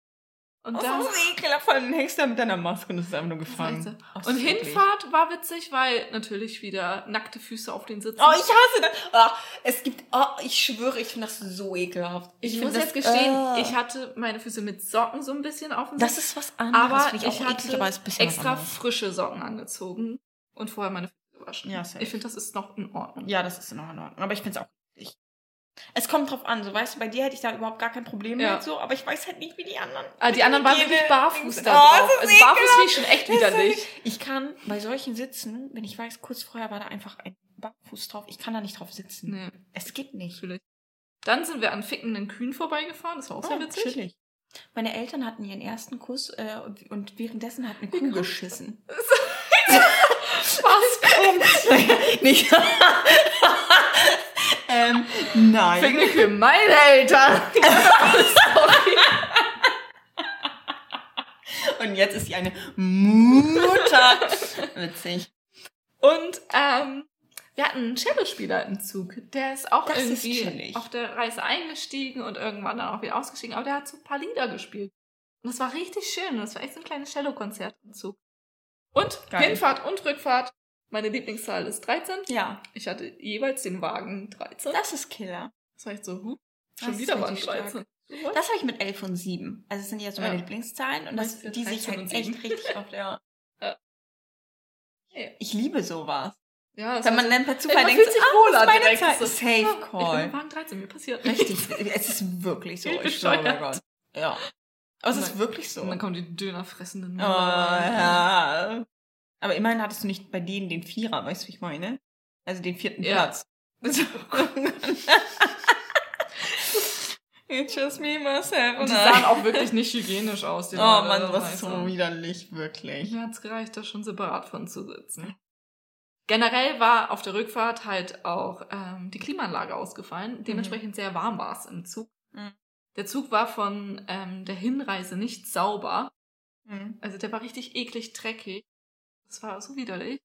Und Und dann, das ist ekelhaft, vor allem hängst du da mit deiner Maske und es ist einfach nur Das gefangen. war echt Oh, das und wirklich- Hinfahrt war witzig, weil natürlich wieder nackte Füße auf den Sitzen. Oh, ich hasse das. Oh, es gibt, oh, ich schwöre, ich finde das so ekelhaft. ich find muss das, jetzt gestehen, äh, ich hatte meine Füße mit Socken so ein bisschen auf dem Das Sitz, ist was anderes. aber ich, auch hatte eklig, extra frische Socken angezogen und vorher meine Füße gewaschen. Ja, safe. ich finde, das ist noch in Ordnung. Ja, das ist in Ordnung. Aber ich finde es auch. Es kommt drauf an, so weißt du, bei dir hätte ich da überhaupt gar kein Problem Ja. mit so, aber ich weiß halt nicht, wie die anderen. Ah, die anderen waren wirklich barfuß da Oh, drauf. das Also ist barfuß finde ich schon echt ist widerlich. Ich kann bei solchen Sitzen, wenn ich weiß, kurz vorher war da einfach ein Barfuß drauf, ich kann da nicht drauf sitzen. Nee, Es geht nicht. natürlich. Dann sind wir an fickenden Kühen vorbeigefahren. Das war auch sehr Oh, witzig. chillig. Meine Eltern hatten ihren ersten Kuss äh, und, währenddessen hat eine Kuh geschissen. Was kommt? nicht. ähm, nein. Fickende Kühe, meine Eltern. Und jetzt ist sie eine Mutter. Witzig. Und ähm, wir hatten einen Cellospieler im Zug. Der ist auch Das ist irgendwie chillig. auf der Reise eingestiegen und irgendwann dann auch wieder ausgestiegen. Aber der hat so ein paar Lieder gespielt. Und das war richtig schön. Das war echt so ein kleines Cello-Konzert im Zug. Und Geil. Hinfahrt und Rückfahrt. Meine Lieblingszahl ist 13. Ja, Ich hatte jeweils den Wagen 13. das ist Killer. Das war echt so, huh, Das schon ist wieder waren richtig stark. 13. Das habe ich mit 11 und 7. Also das sind ja so meine Ja. Lieblingszahlen und das, die sich 13 halt echt 7. richtig auf der... Ja. Ja. Ich liebe sowas. Ja, das Wenn man dann per Zufall denkt, fühlt sich ah, wohler das meine direkt. Zeit. So, Safe Ich bin Call. im Wagen 13, mir passiert Richtig, es ist wirklich so. Ich schwöre bescheuert. Gott. Ja. Aber es ist wirklich so. Und dann kommen die Dönerfressenden. Oh, ja. Aber immerhin hattest du nicht bei denen den Vierer, weißt du, wie ich meine? Also den vierten Ja. Platz. It's just me, myself Und die sahen auch wirklich nicht hygienisch aus. Die Oh Leute, Mann, ist so widerlich, wirklich. Mir hat's gereicht, da schon separat von zu sitzen. Generell war auf der Rückfahrt halt auch ähm, die Klimaanlage ausgefallen. Dementsprechend sehr warm war es im Zug. Mhm. Der Zug war von ähm, der Hinreise nicht sauber. Mhm. Also der war richtig eklig dreckig. Das war so widerlich.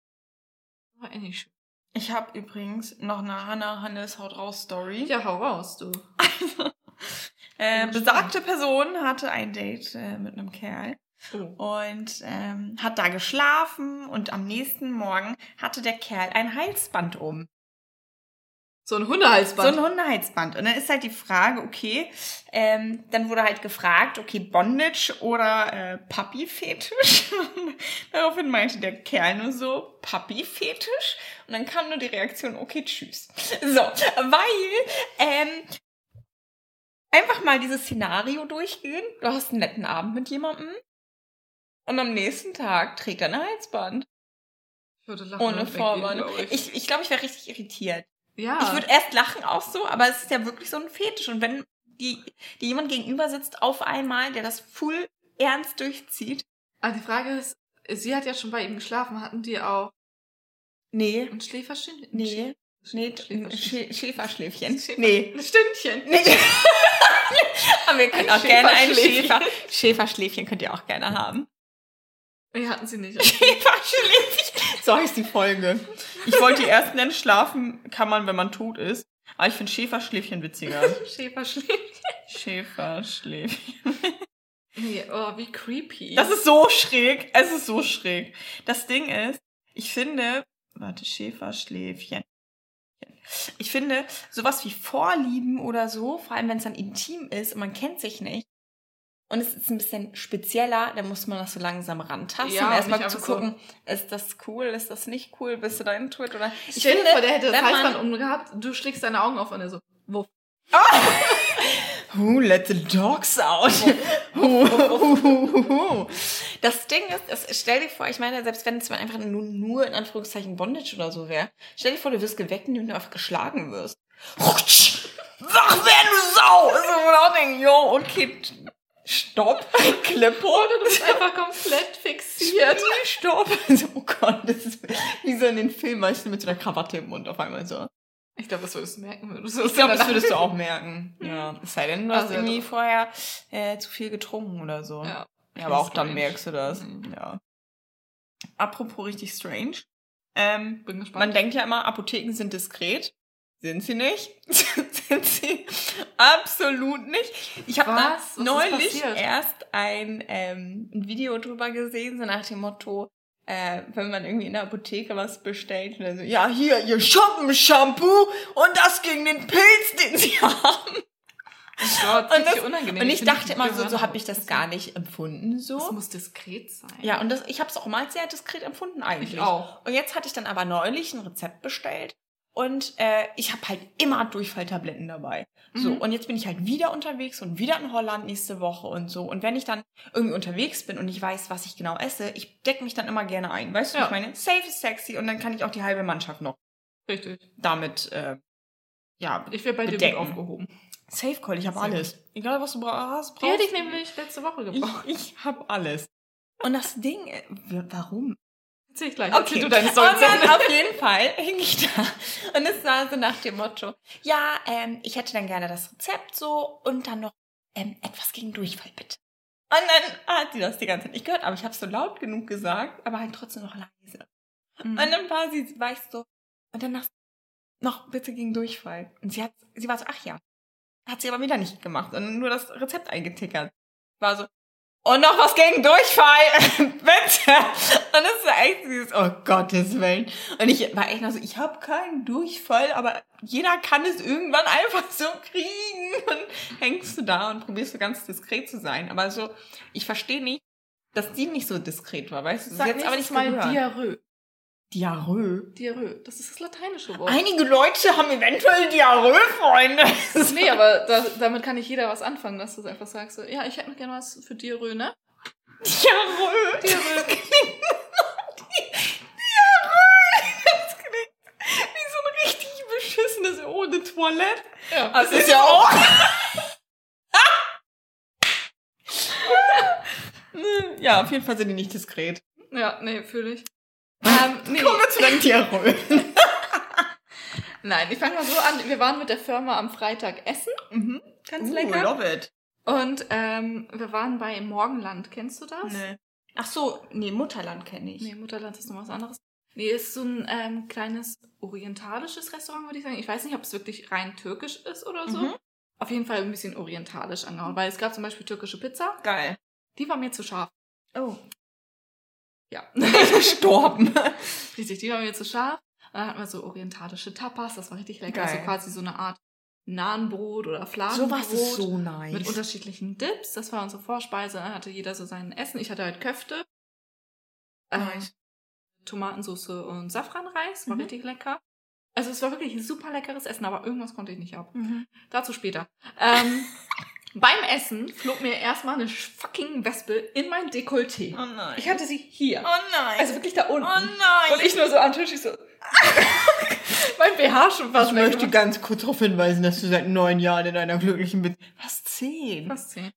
War eh nicht schön. Ich habe übrigens noch eine Hannah Hannes Haut raus Story. Ja, hau raus, du. Äh, bin besagte Person hatte ein Date äh, mit einem Kerl Oh. und ähm, hat da geschlafen und am nächsten Morgen hatte der Kerl ein Halsband um. So ein So Hundehalsband. ein Hundehalsband. Und dann ist halt die Frage, okay, ähm, dann wurde halt gefragt, okay, Bondage oder äh, Papi-Fetisch? Daraufhin meinte der Kerl nur so, Papi-Fetisch? Und dann kam nur die Reaktion, okay, tschüss. So, weil, ähm, einfach mal dieses Szenario durchgehen. Du hast einen netten Abend mit jemandem und am nächsten Tag trägt er ein Halsband. ich würde lachen Ohne und weggehen, Vorwarnung. glaub ich. Ich, ich glaube, ich wäre richtig irritiert. Ja. Ich würde erst lachen auch so, aber es ist ja wirklich so ein Fetisch. Und wenn die, die jemand gegenüber sitzt auf einmal, der das full ernst durchzieht. Aber die Frage ist, sie hat ja schon bei ihm geschlafen. Hatten die auch Nee. ein Schläferstündchen? Nee. Nee, Schäferschläfchen. Schäfer- Nee. Ein Stündchen. Nee. Aber wir können auch gerne ein. Schäfer, Schäferschläfchen könnt ihr auch gerne haben. Wir hatten sie nicht. Schäferschläfchen. So heißt die Folge. Ich wollte die erst nennen, schlafen kann man, wenn man tot ist. Aber ich finde Schäferschläfchen witziger. Schäferschläfchen. Schäferschläfchen. Oh, wie creepy. Das ist so schräg. Es ist so schräg. Das Ding ist, ich finde, warte, Schäferschläfchen. Ich finde, sowas wie Vorlieben oder so, vor allem wenn es dann intim ist und man kennt sich nicht, und es ist ein bisschen spezieller, dann muss man das so langsam rantasten, Ja, um erstmal zu einfach so- gucken, ist das cool, ist das nicht cool, bist du da intuit oder... Ich Stell dir vor, der hätte das man- Halsband umgehabt, du schlägst deine Augen auf und er so, wuff. Who let the dogs out? Das Ding ist, es, stell dir vor, ich meine, selbst wenn es mal einfach nur, nur in Anführungszeichen Bondage oder so wäre, stell dir vor, du wirst geweckt, indem du einfach geschlagen wirst. Wach werden, du Sau! So, und auch denken, yo, okay, stopp, Klippe. Oder du bist einfach komplett fixiert. Stopp. So, oh Gott, das ist wie so in den Filmen, weißt du, mit so einer Krawatte im Mund auf einmal so. Ich glaube, das würdest du merken. Würdest Ich glaube, das würdest du auch merken. Ja. Es sei denn, du hast Also, irgendwie doch. vorher äh, zu viel getrunken oder so. Ja. Ja, aber auch dann Strange. merkst du das. Mhm. Ja. Apropos richtig strange. Ähm, Bin gespannt. man denkt ja immer, Apotheken sind diskret. Sind sie nicht? sind sie absolut nicht. Ich habe da neulich erst ein, ähm, ein Video drüber gesehen, so nach dem Motto, äh, wenn man irgendwie in der Apotheke was bestellt oder so, ja, hier, ihr Shoppen-Shampoo und das gegen den Pilz, den sie haben. Oh Gott, Und, das, unangenehm. und ich finde dachte immer so, so habe ich das gar nicht empfunden so. Das muss diskret sein. Ja, und das, ich habe es auch mal sehr diskret empfunden eigentlich. Ich auch. Und jetzt hatte ich dann aber neulich ein Rezept bestellt und äh, ich habe halt immer Durchfalltabletten dabei. So, Mhm. und jetzt bin ich halt wieder unterwegs und wieder in Holland nächste Woche und so. Und wenn ich dann irgendwie unterwegs bin und ich weiß, was ich genau esse, ich decke mich dann immer gerne ein. Weißt du, Ja. ich meine, safe is sexy und dann kann ich auch die halbe Mannschaft noch Richtig. damit, äh, ja, Ich wäre bei dir Bedecken. gut aufgehoben. safe call, ich habe alles. Egal, was du bra- hast, Die hätte brauchst. ich nämlich letzte Woche gebraucht. ich, ich habe alles. Und das Ding, äh, warum? Erzähl ich gleich. Okay, du deine und Story dann Ende. auf jeden Fall hing ich da. Und es war so nach dem Motto, ja, ähm, ich hätte dann gerne das Rezept so und dann noch ähm, etwas gegen Durchfall, bitte. Und dann hat die das die ganze Zeit nicht gehört, aber ich habe so laut genug gesagt, aber halt trotzdem noch leise. Mhm. Und dann war sie, war ich so, und dann noch, noch bitte gegen Durchfall. Und sie hat, sie war so, ach ja. Hat sie aber wieder nicht gemacht und nur das Rezept eingetickert. War so, und noch was gegen Durchfall, bitte. Und das war echt dieses, oh Gottes Willen. Und ich war echt noch so, ich habe keinen Durchfall, aber jeder kann es irgendwann einfach so kriegen. Und hängst du da und probierst so ganz diskret zu sein. Aber so, ich verstehe nicht, dass die nicht so diskret war, weißt du? Das Sag ist jetzt aber nicht mal. Diarrhoe. Diarrhoe. Diarrhoe. Das ist das lateinische Wort. Einige Leute haben eventuell Diarrhoe, Freunde. Nee, aber da, damit kann nicht jeder was anfangen, dass du einfach sagst, so, ja, ich hätte noch gerne was für Diarrhoe, ne? Diarrhoe. Diarrhoe. Diarrhoe. Das klingt wie so ein richtig beschissenes de Toilette. Ja, Das ist ja auch. ja, auf jeden Fall sind die nicht diskret. Ja, nee, fühle ich. Ähm, nee. Kommen wir zu deinem Diarrhoe. Nein, ich fange mal so an. Wir waren mit der Firma am Freitag essen. Mhm. Ganz Uh, lecker. love it. Und ähm, wir waren bei Morgenland. Kennst du das? Nee. Ach so, nee, Mutterland kenne ich. Nee, Mutterland ist noch was anderes. Nee, ist so ein ähm, kleines orientalisches Restaurant, würde ich sagen. Ich weiß nicht, ob es wirklich rein türkisch ist oder so. Mhm. Auf jeden Fall ein bisschen orientalisch angehauen, weil es gab zum Beispiel türkische Pizza. Geil. Die war mir zu scharf. Oh. Ja. Gestorben. Richtig, die war mir zu scharf. Und dann hatten wir so orientalische Tapas, das war richtig lecker. Geil. Also quasi so eine Art Nahenbrot oder Fladenbrot. Sowas ist so nice. Mit unterschiedlichen Dips. Das war unsere Vorspeise. Dann hatte jeder so sein Essen. Ich hatte halt Köfte. Äh, Nice. Tomatensauce und Safranreis. War Mhm. richtig lecker. Also es war wirklich ein super leckeres Essen, aber irgendwas konnte ich nicht ab. Mhm. Dazu später. Ähm, beim Essen flog mir erstmal eine fucking Wespe in mein Dekolleté. Oh nein. Ich hatte sie hier. Oh nein. Also wirklich da unten. oh nein. Und ich nur so am Tisch, ich so. mein BH schon fast ich möchte ganz kurz darauf hinweisen, dass du seit neun Jahren in einer glücklichen Beziehung. Was zehn? Fast zehn.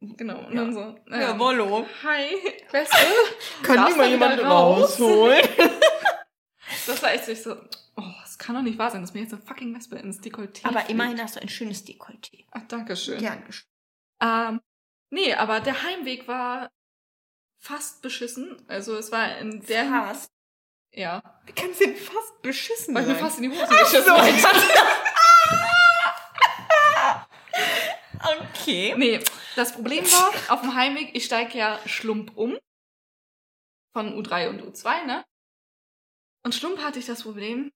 Genau. Und Ja. dann so. Ja, ähm, Wollo. Hi, Wespe. Kann mal jemand rausholen? Das war echt so, ich so, oh, kann doch nicht wahr sein, dass mir jetzt eine fucking Wespe ins Dekolleté Aber fliegt. immerhin hast du ein schönes Dekolleté. Ach, danke schön. Gern geschehen. Ähm, nee, aber der Heimweg war fast beschissen. Also es war in der... Fast. Ja. Wie kannst du denn fast beschissen Weil ich mir sein? fast in die Hose Ach geschissen so. okay. Nee, das Problem war, auf dem Heimweg, ich steige ja Schlump um. Von U3 und U2, ne? Und Schlump hatte ich das Problem,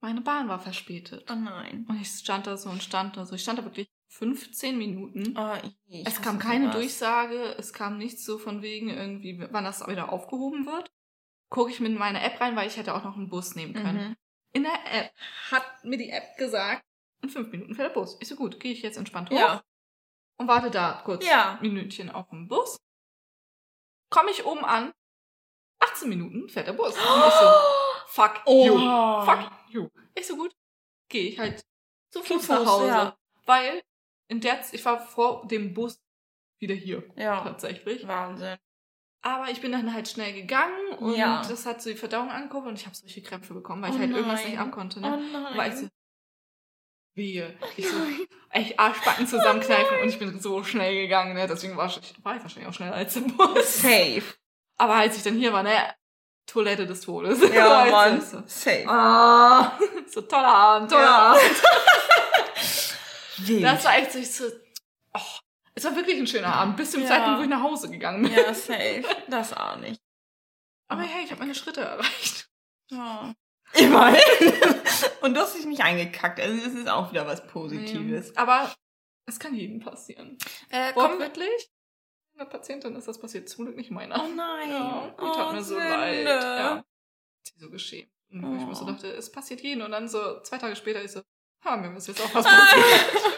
meine Bahn war verspätet. Oh nein. Und ich stand da so und stand da so. Ich stand da wirklich 15 Minuten. Oh, ich es kam keine sowas. Durchsage, es kam nichts so von wegen irgendwie, wann das wieder aufgehoben wird. Gucke ich mit meiner App rein, weil ich hätte auch noch einen Bus nehmen können. Mhm. In der App hat mir die App gesagt, in fünf Minuten fährt der Bus. Ich so gut, gehe ich jetzt entspannt hoch Ja. und warte da kurz Ja. Minütchen auf dem Bus. Komme ich oben an, 18 Minuten fährt der Bus. Und ich so, fuck you, Oha. fuck you. Ich so gut, gehe ich halt zu Fuß Fuß, nach Hause. ja. Weil in der, Z- ich war vor dem Bus wieder hier, Ja. tatsächlich. Wahnsinn. Aber ich bin dann halt schnell gegangen und Ja. das hat so die Verdauung angeguckt und ich habe solche Krämpfe bekommen, weil Oh ich halt irgendwas nein. nicht abkonnte. Oh Ne? nein. War ich so, wehe. Ich so, echt Arschbacken zusammenkneifen und ich bin so schnell gegangen, ne? Deswegen war ich, war ich wahrscheinlich auch schneller als der Bus. Safe. Aber als ich dann hier war, ne, Toilette des Todes. Ja, Mann. So, Safe. ah, so toller Abend, toller Ja. Abend. Das war echt so, so, oh, es war wirklich ein schöner Abend, bis zum Ja. Zeitpunkt, wo ich nach Hause gegangen bin. ja, safe. Das auch nicht. Aber hey, ich habe meine Schritte erreicht. Ja. Immerhin. Und du hast dich nicht eingekackt. Also das ist auch wieder was Positives. Nee. Aber es kann jedem passieren. Äh, komm. Wortwörtlich, einer Patientin ist das passiert, zum Glück nicht meiner. Oh nein. Ja, die oh, tat mir so Sünde. leid. Ja. Sie so geschämt. Und wo ich mir so Oh. dachte, es passiert jedem. Und dann so zwei Tage später ich so, ha, mir ist jetzt auch was passiert.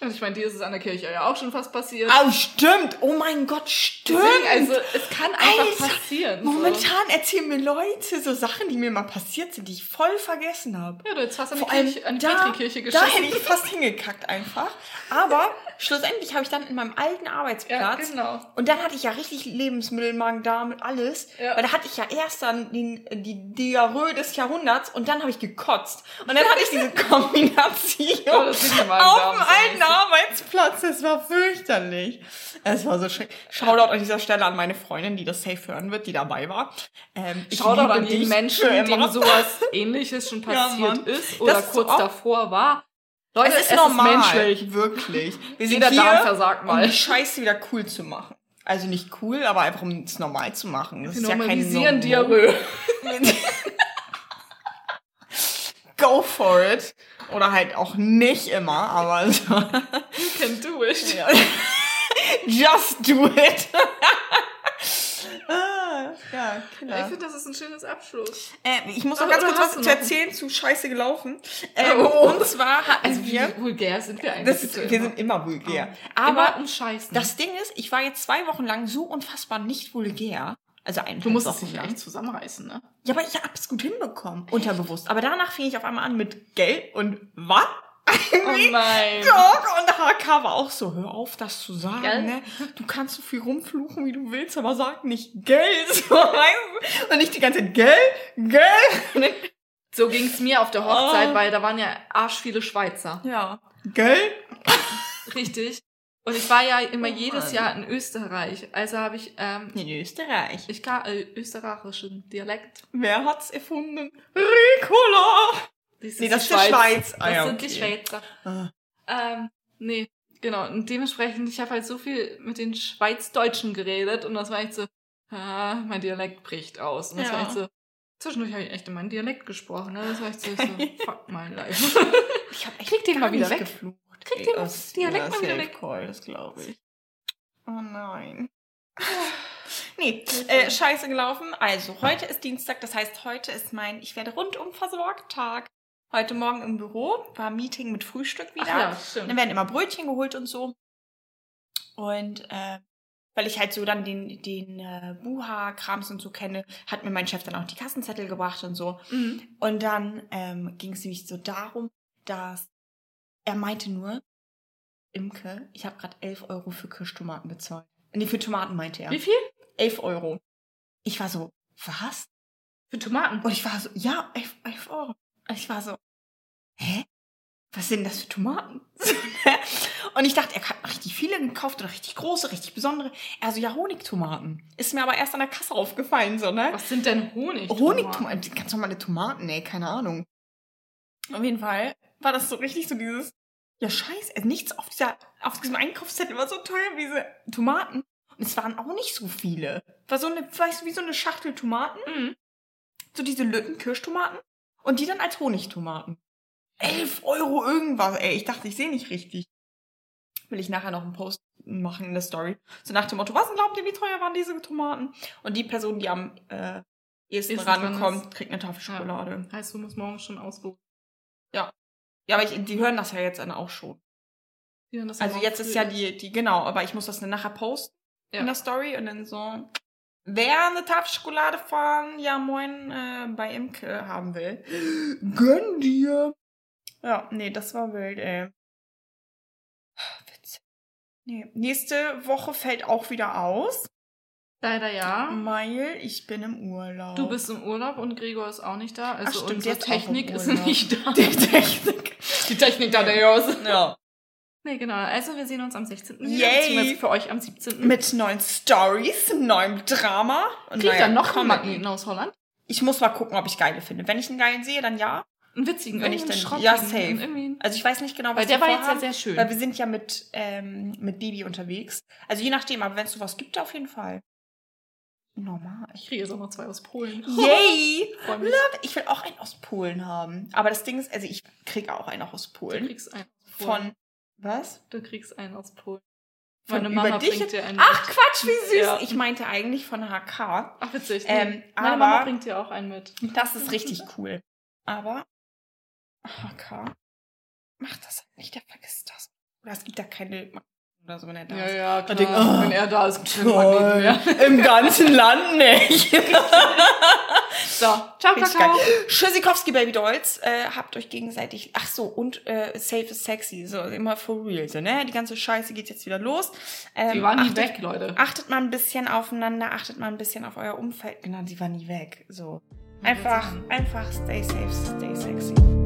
Und ich meine, dir ist es an der Kirche ja auch schon fast passiert. Oh, stimmt. Oh mein Gott, stimmt. Also es kann einfach Alter, passieren. So. Momentan erzählen mir Leute so Sachen, die mir mal passiert sind, die ich voll vergessen habe. Ja, du hättest fast an die, Vor Kirche, an die da- Petrikirche Da geschissen. hätte ich fast hingekackt einfach. Aber schlussendlich habe ich dann in meinem alten ja, Arbeitsplatz genau. und dann hatte ich ja richtig Lebensmittelmagen da mit alles. Ja. Weil da hatte ich ja erst dann den, die Diarrhoe des Jahrhunderts und dann habe ich gekotzt. Und dann hatte ich diese Kombination Ja, das im auf dem alten. Arbeitsplatz. Es war fürchterlich. Es war so schön. Shoutout an dieser Stelle an meine Freundin, die das safe hören wird, die dabei war. Ähm, Shoutout an dich Menschen, immer. sowas ähnliches schon Ja, passiert Mann. ist oder Das kurz davor war. Leute, es ist normal, menschlich. wirklich. Wir Jeder sind Darm hier, versagt um mal. die Scheiße wieder cool zu machen. Also nicht cool, aber einfach um es normal zu machen. Das Wir ist ja kein normalisieren No-Go. Diarrhoe. Go for it. Oder halt auch nicht immer, aber so. You can do it. Just do it. Ah, ja, Ich klar. finde, das ist ein schönes Abschluss. Äh, ich muss noch ganz kurz was zu erzählen zu Scheiße gelaufen. Ähm, Oh. Und zwar hatten Also wir... vulgär sind wir eigentlich? Ist, wir immer? sind immer vulgär. Aber Aber um Scheißen. das Ding ist, ich war jetzt zwei Wochen lang so unfassbar nicht vulgär. Also eineinhalb du musst es lang. echt zusammenreißen, ne? Ja, aber ich hab's gut hinbekommen. Unterbewusst. Aber danach fing ich auf einmal an mit Geld und was? Oh nein. Dog und HK war auch so, hör auf, das zu sagen, Gell? ne? Du kannst so viel rumfluchen, wie du willst, aber sag nicht Geld, so, weißt du? Und nicht die ganze Zeit Geld, Geld. So ging's mir auf der Hochzeit, Oh. weil da waren ja arsch viele Schweizer. Ja. Geld? Richtig. Und ich war ja immer Oh jedes. Jahr in Österreich. Also habe ich, ähm, In Österreich. ich kann äh, österreichischen Dialekt. Wer hat's erfunden? Ricola! Das Nee, das die ist die Schweiz. Ah, Das ja, sind die okay. Schweizer. Ah. Ähm, nee, genau. Und dementsprechend, ich habe halt so viel mit den Schweizdeutschen geredet und das war echt so, ah, mein Dialekt bricht aus. Und das Ja. war echt so, zwischendurch habe ich echt in meinen Dialekt gesprochen. Ne? Das war echt so, ich so fuck my life. Ich hab echt Krieg den mal wieder weg. geflucht. Krieg den das- Dialekt ja, mal wieder weg. Call, das glaube ich. Oh nein. Nee, äh, scheiße gelaufen. Also, heute ist Dienstag, das heißt, heute ist mein Ich werde rundum versorgt Tag. Heute Morgen im Büro war ein Meeting mit Frühstück wieder. Ach ja, Dann stimmt. werden immer Brötchen geholt und so. Und äh, weil ich halt so dann den, den äh, Buha-Krams und so kenne, hat mir mein Chef dann auch die Kassenzettel gebracht und so. Mhm. Und dann ähm, ging es nämlich so darum, dass er meinte nur, Imke, ich habe gerade 11 Euro für Kirschtomaten bezahlt. Nee, für Tomaten meinte er. Wie viel? 11 Euro. Ich war so, was? Für Tomaten. Und ich war so, ja, 11, 11 Euro. Ich war so, hä? was sind das für Tomaten? und ich dachte, er hat richtig viele gekauft oder richtig große, richtig besondere. Er so, ja, Honigtomaten. Ist mir aber erst an der Kasse aufgefallen, so, ne? Was sind denn Honig? Honigtomaten, ganz normale Tomaten, ey, keine Ahnung. Auf jeden Fall war das so richtig so dieses, ja scheiße, also nichts auf dieser, auf diesem Einkaufszettel war so teuer wie diese Tomaten. Und es waren auch nicht so viele. War so eine, weißt du, wie so eine Schachtel Tomaten. Mhm. So diese Lütten-Kirschtomaten. Und die dann als Honigtomaten. Elf Euro irgendwas, ey. Ich dachte, ich sehe nicht richtig. Will ich nachher noch einen Post machen in der Story. So nach dem Motto, was glaubt ihr, wie teuer waren diese Tomaten? Und die Person, die am äh, ehesten rankommt, kriegt eine Tafel Schokolade. Heißt, du musst morgen schon ausloten. Ja, aber ich, die hören das ja jetzt dann auch schon. Ja, Also jetzt ist ja die, die, genau, aber ich muss das dann nachher posten Ja. in der Story und dann so, wer eine Tafel Schokolade von Ja Moin äh, bei Imke haben will, gönn dir. Ja, nee, das war wild, ey. Witzig. Nee, nächste Woche fällt auch wieder aus, Leider ja. weil ich bin im Urlaub. Du bist im Urlaub und Gregor ist auch nicht da. Also Ach, stimmt, unsere Technik ist nicht da. Die Technik. Die Technik da der aus. Ja. Nee, genau. Also wir sehen uns am 16. wieder, Yay. für euch am 17. Mit neuen Stories, neuem Drama. Und Kriegt dann noch einen. Magneten aus Holland. Ich muss mal gucken, ob ich geile finde. Wenn ich einen geilen sehe, dann ja. Einen witzigen, Wenn ich dann- ja, safe. Also ich weiß nicht genau, was Weil der war jetzt ja sehr schön. Weil wir sind ja mit, ähm, mit Bibi unterwegs. Also je nachdem, aber wenn es sowas gibt, auf jeden Fall. Normal. Ich kriege jetzt auch noch zwei aus Polen. Yay! Mich. Ich will auch einen aus Polen haben. Aber das Ding ist, also ich kriege auch einen aus Du Polen. kriegst einen aus Polen. Von, was? Du kriegst einen aus Polen. Von Meine über Mama dich? bringt dir einen Ach mit. Quatsch, wie süß. Ja. Ich meinte eigentlich von HK. Ach, witzig. Ähm, nee. Meine Mama bringt dir auch einen mit. Das ist richtig cool. Aber HK macht das halt nicht, der vergisst das. Oder es gibt da keine oder so, wenn er da Ja, ist. ja, klar. denk oh, Wenn er da ist, mehr. Im ganzen Land nicht. So, ciao, Richtig Kakao. geil. Tschüssikowski Baby Dolls, äh, habt euch gegenseitig, ach so, und äh, Safe is Sexy, so immer for real, so, ne? Die ganze Scheiße geht jetzt wieder los. Ähm, Die waren nie achtet, weg, Leute. Achtet mal ein bisschen aufeinander, achtet mal ein bisschen auf euer Umfeld. Genau, die war nie weg, so. Einfach, einfach stay safe, stay sexy.